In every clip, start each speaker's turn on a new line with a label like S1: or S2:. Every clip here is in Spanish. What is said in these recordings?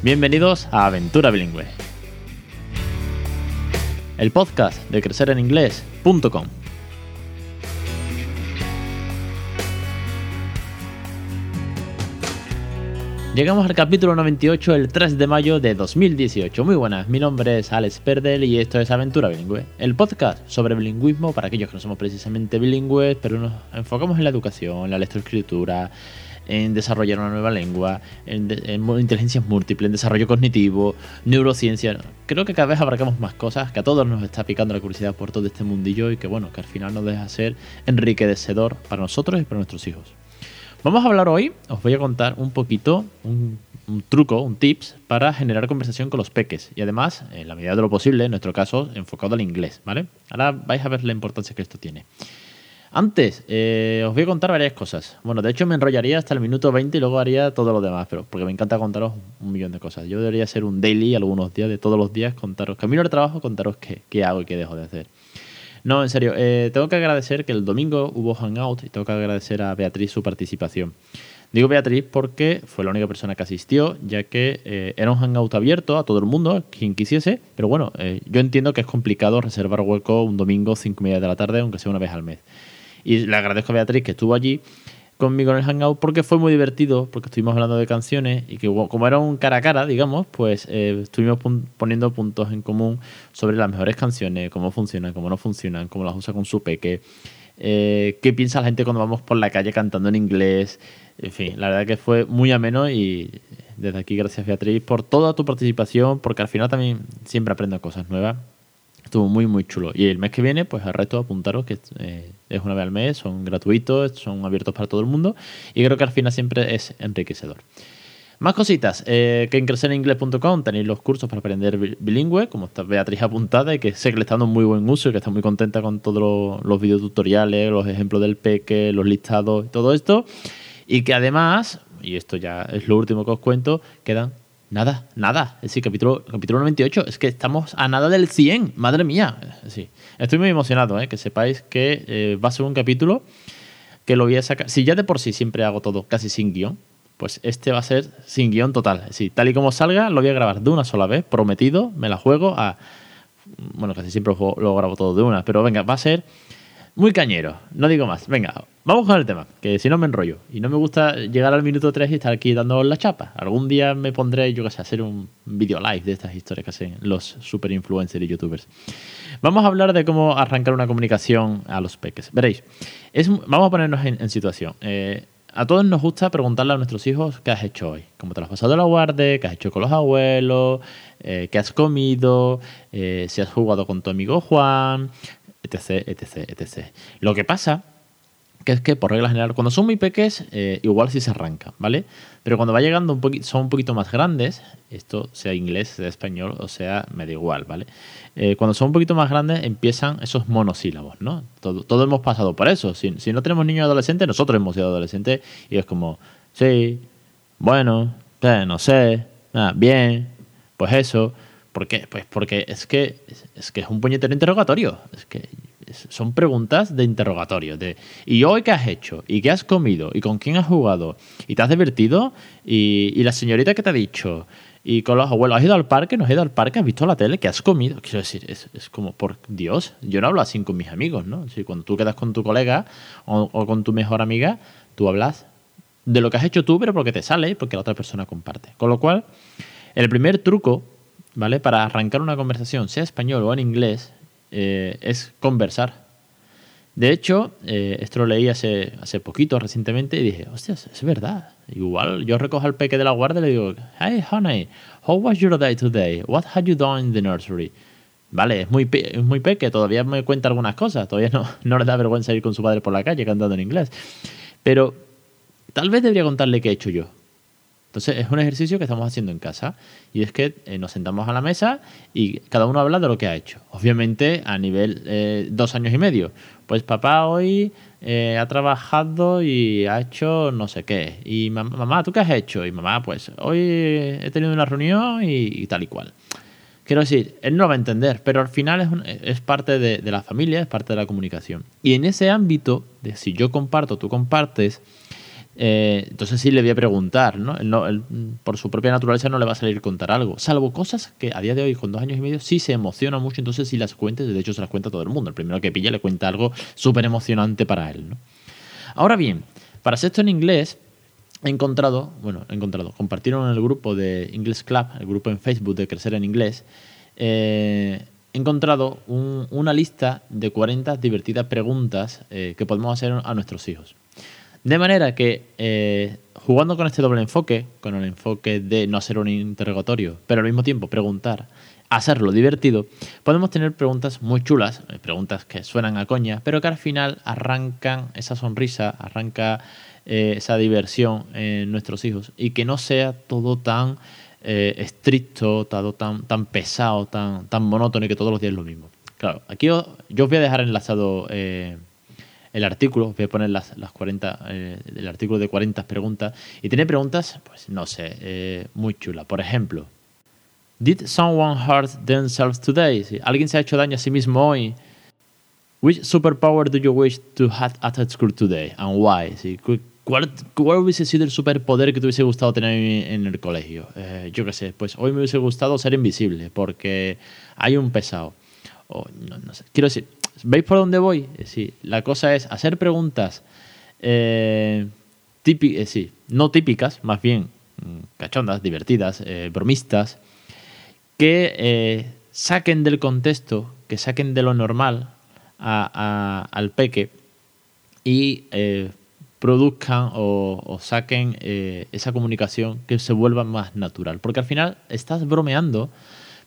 S1: Bienvenidos a Aventura Bilingüe, el podcast de crecereninglés.com. Llegamos al capítulo 98 el 3 de mayo de 2018. Muy buenas, mi nombre es Alex Perdel y esto es Aventura Bilingüe, el podcast sobre bilingüismo para aquellos que no somos precisamente bilingües, pero nos enfocamos en la educación, la lectoescritura, en desarrollar una nueva lengua, en, inteligencia múltiple, en desarrollo cognitivo, neurociencia. Creo que cada vez abarcamos más cosas, que a todos nos está picando la curiosidad por todo este mundillo y que bueno, que al final nos deja ser enriquecedor para nosotros y para nuestros hijos. Vamos a hablar hoy, os voy a contar un poquito, un, truco, un tips para generar conversación con los peques y además, en la medida de lo posible, en nuestro caso, enfocado al inglés, ¿vale? Ahora vais a ver la importancia que esto tiene. Antes, eh, os voy a contar varias cosas. Bueno, de hecho me enrollaría hasta el minuto 20 y luego haría todo lo demás, pero porque me encanta contaros un millón de cosas. Yo debería ser un daily algunos días, de todos los días, contaros, camino al trabajo, contaros qué, hago y qué dejo de hacer. No, en serio, eh, tengo que agradecer que el domingo hubo Hangout y tengo que agradecer a Beatriz su participación. Digo Beatriz porque fue la única persona que asistió, ya que eh, era un hangout abierto a todo el mundo, quien quisiese, pero bueno, yo entiendo que es complicado reservar hueco un domingo, cinco y media de la tarde, aunque sea una vez al mes. Y le agradezco a Beatriz que estuvo allí conmigo en el Hangout porque fue muy divertido, porque estuvimos hablando de canciones y que como era un cara a cara, digamos, pues eh, estuvimos poniendo puntos en común sobre las mejores canciones, cómo funcionan, cómo no funcionan, cómo las usa con su peque, eh, qué piensa la gente cuando vamos por la calle cantando en inglés. En fin, la verdad que fue muy ameno y desde aquí gracias Beatriz por toda tu participación, porque al final también siempre aprendo cosas nuevas Estuvo muy, muy chulo. Y el mes que viene, pues al resto apuntaros que eh, es una vez al mes, son gratuitos, son abiertos para todo el mundo y creo que al final siempre es enriquecedor. Más cositas, eh, que en crecereningles.com tenéis los cursos para aprender bilingüe, como está Beatriz apuntada y que sé que le está dando muy buen uso y que está muy contenta con todos los, videotutoriales, los ejemplos del peque, los listados y todo esto. Y que además, y esto ya es lo último que os cuento, quedan Nada, nada. Es decir, capítulo, capítulo 98. Es que estamos a nada del 100. Madre mía. Sí. Estoy muy emocionado, ¿eh? que sepáis que eh, va a ser un capítulo que lo voy a sacar. Si ya de por sí siempre hago todo casi sin guion, pues este va a ser sin guion total. Sí, tal y como salga, lo voy a grabar de una sola vez, prometido. Me la juego a. Bueno, casi siempre lo grabo todo de una, pero venga, va a ser muy cañero, no digo más. Venga, vamos con el tema, que si no me enrollo. Y no me gusta llegar al minuto 3 y estar aquí dando la chapa. Algún día me pondré, yo qué sé, a hacer un video live de estas historias que hacen los super influencers y youtubers. Vamos a hablar de cómo arrancar una comunicación a los peques. Veréis, vamos a ponernos en, situación. Eh, a todos nos gusta preguntarle a nuestros hijos qué has hecho hoy, cómo te has pasado la guardia, qué has hecho con los abuelos, eh, qué has comido, eh, si has jugado con tu amigo Juan, etc, etc, etc. Lo que pasa que es que por regla general, cuando son muy pequeños, eh, igual sí se arranca, ¿vale? Pero cuando va llegando un poquito, son un poquito más grandes, esto sea inglés, sea español, o sea, me da igual, ¿vale? Eh, cuando son un poquito más grandes, empiezan esos monosílabos, ¿no? Todo, hemos pasado por eso. Si, no tenemos niños adolescentes, nosotros hemos sido adolescentes y es como, sí, bueno, no sé, ah, bien, pues eso. ¿Por qué? Pues porque es que es, que es un puñetero interrogatorio. Es que son preguntas de interrogatorio. De, ¿Y hoy qué has hecho? ¿Y qué has comido? ¿Y con quién has jugado? ¿Y te has divertido? ¿Y, la señorita que te ha dicho? Y con los abuelos, ¿has ido al parque? ¿No has ido al parque? ¿Has visto la tele? ¿Qué has comido? Quiero decir, es, como, por Dios, yo no hablo así con mis amigos, ¿no? Si cuando tú quedas con tu colega o, o con tu mejor amiga, tú hablas de lo que has hecho tú, pero porque te sale, porque la otra persona comparte. Con lo cual, el primer truco ¿vale? Para arrancar una conversación, sea español o en inglés, eh, es conversar. De hecho, eh, esto lo leí hace, hace poquito, recientemente, y dije, hostias, es verdad. Igual yo recojo al peque de la guardia y le digo, hey, honey, how was your day today? What had you done in the nursery? Vale, es muy, es muy peque, todavía me cuenta algunas cosas, todavía no, no le da vergüenza ir con su padre por la calle cantando en inglés. Pero tal vez debería contarle qué he hecho yo. Entonces es un ejercicio que estamos haciendo en casa y es que eh, nos sentamos a la mesa y cada uno habla de lo que ha hecho. Obviamente a nivel eh, dos años y medio. Pues papá hoy eh, ha trabajado y ha hecho no sé qué. Y mamá, ¿tú qué has hecho? Y mamá, pues hoy he tenido una reunión y, tal y cual. Quiero decir, él no lo va a entender, pero al final es, es parte de, de la familia, es parte de la comunicación. Y en ese ámbito, de si yo comparto, tú compartes, Eh, entonces sí le voy a preguntar, ¿no? Por su propia naturaleza no le va a salir contar algo, salvo cosas que a día de hoy, con dos años y medio, sí se emociona mucho, entonces sí las cuente, de hecho se las cuenta todo el mundo. El primero que pilla le cuenta algo súper emocionante para él, ¿no? Ahora bien, para hacer esto en inglés, he encontrado, bueno, he encontrado, compartieron en el grupo de English Club, el grupo en Facebook de Crecer en Inglés, eh, he encontrado una lista de 40 divertidas preguntas eh, que podemos hacer a nuestros hijos. De manera que, eh, jugando con este doble enfoque, con el enfoque de no hacer un interrogatorio, pero al mismo tiempo preguntar, hacerlo divertido, podemos tener preguntas muy chulas, eh, preguntas que suenan a coña, pero que al final arrancan esa sonrisa, arranca eh, esa diversión en nuestros hijos y que no sea todo tan estricto, todo tan, tan pesado, tan, tan monótono y que todos los días es lo mismo. Claro, aquí yo os voy a dejar enlazado el artículo, voy a poner las, las 40, eh, el artículo de 40 preguntas, y tiene preguntas, pues no sé, eh, muy chula. Por ejemplo, ¿Did someone hurt themselves today? ¿Alguien se ha hecho daño a sí mismo hoy? Which superpower do you wish to have at school today and why? ¿Cuál, ¿Cuál, hubiese sido el superpoder que te hubiese gustado tener en el colegio? Eh, yo qué sé, pues hoy me hubiese gustado ser invisible porque hay un pesado. O, no, no sé. Quiero decir, ¿Veis por dónde voy? Eh, sí, la cosa es hacer preguntas eh, eh, sí, no típicas, más bien mm, cachondas, divertidas, bromistas, que saquen del contexto, que saquen de lo normal al peque y produzcan o, o saquen esa comunicación que se vuelva más natural. Porque al final estás bromeando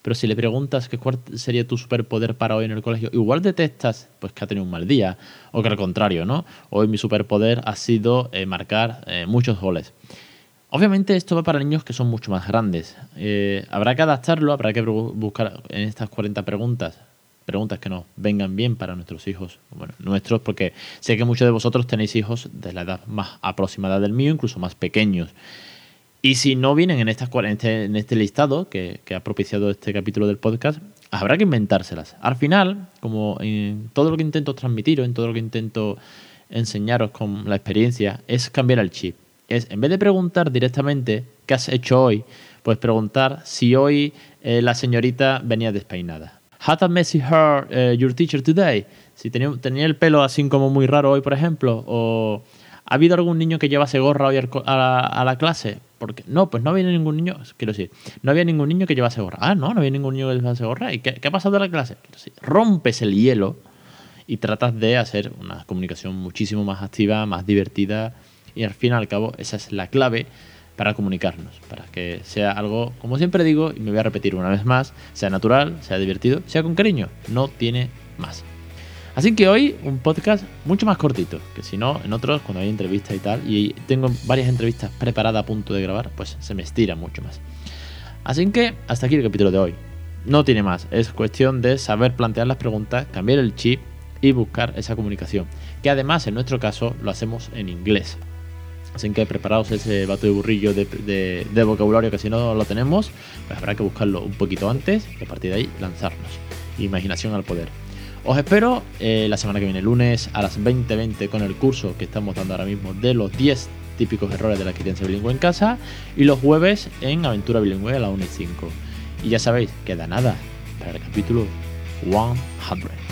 S1: pero si le preguntas qué cuál sería tu superpoder para hoy en el colegio, igual detectas pues que ha tenido un mal día, o que al contrario, ¿no? Hoy mi superpoder ha sido eh, marcar eh, muchos goles. Obviamente esto va para niños que son mucho más grandes. Eh, habrá que adaptarlo, habrá que buscar en estas 40 preguntas preguntas que nos vengan bien para nuestros hijos, bueno, nuestros, porque sé que muchos de vosotros tenéis hijos de la edad más aproximada del mío, incluso más pequeños. Y si no vienen en, estas, en, este, en este listado que, ha propiciado este capítulo del podcast, habrá que inventárselas. Al final, como en todo lo que intento transmitiros, en todo lo que intento enseñaros con la experiencia, es cambiar el chip. Es, en vez de preguntar directamente qué has hecho hoy, pues preguntar si hoy eh, la señorita venía despeinada. Had a messy hair uh, your teacher today? Si tenía, tenía el pelo así como muy raro hoy, por ejemplo, o ¿ha habido algún niño que llevase gorra hoy a la clase? Porque, no, pues no había ningún niño, quiero decir, no había ningún niño que llevase gorra. Ah, no, no había ningún niño que llevase gorra. ¿Y qué, ha pasado en la clase? rompes el hielo y tratas de hacer una comunicación muchísimo más activa, más divertida y al fin y al cabo esa es la clave para comunicarnos, para que sea algo, como siempre digo, y me voy a repetir una vez más, sea natural, sea divertido, sea con cariño, no tiene más. Así que hoy un podcast mucho más cortito, que si no, en otros, cuando hay entrevistas y tal, y tengo varias entrevistas preparadas a punto de grabar, pues se me estira mucho más. Así que hasta aquí el capítulo de hoy. No tiene más, es cuestión de saber plantear las preguntas, cambiar el chip y buscar esa comunicación. Que además en nuestro caso lo hacemos en inglés. Así que preparaos ese bato de burrillo de, de vocabulario que si no lo tenemos, pues habrá que buscarlo un poquito antes y a partir de ahí lanzarnos. Imaginación al poder. Os espero eh, la semana que viene, lunes a las 20.20 con el curso que estamos dando ahora mismo de los 10 típicos errores de la experiencia bilingüe en casa y los jueves en Aventura Bilingüe a la 1 y 5. Y ya sabéis, queda nada para el capítulo 100.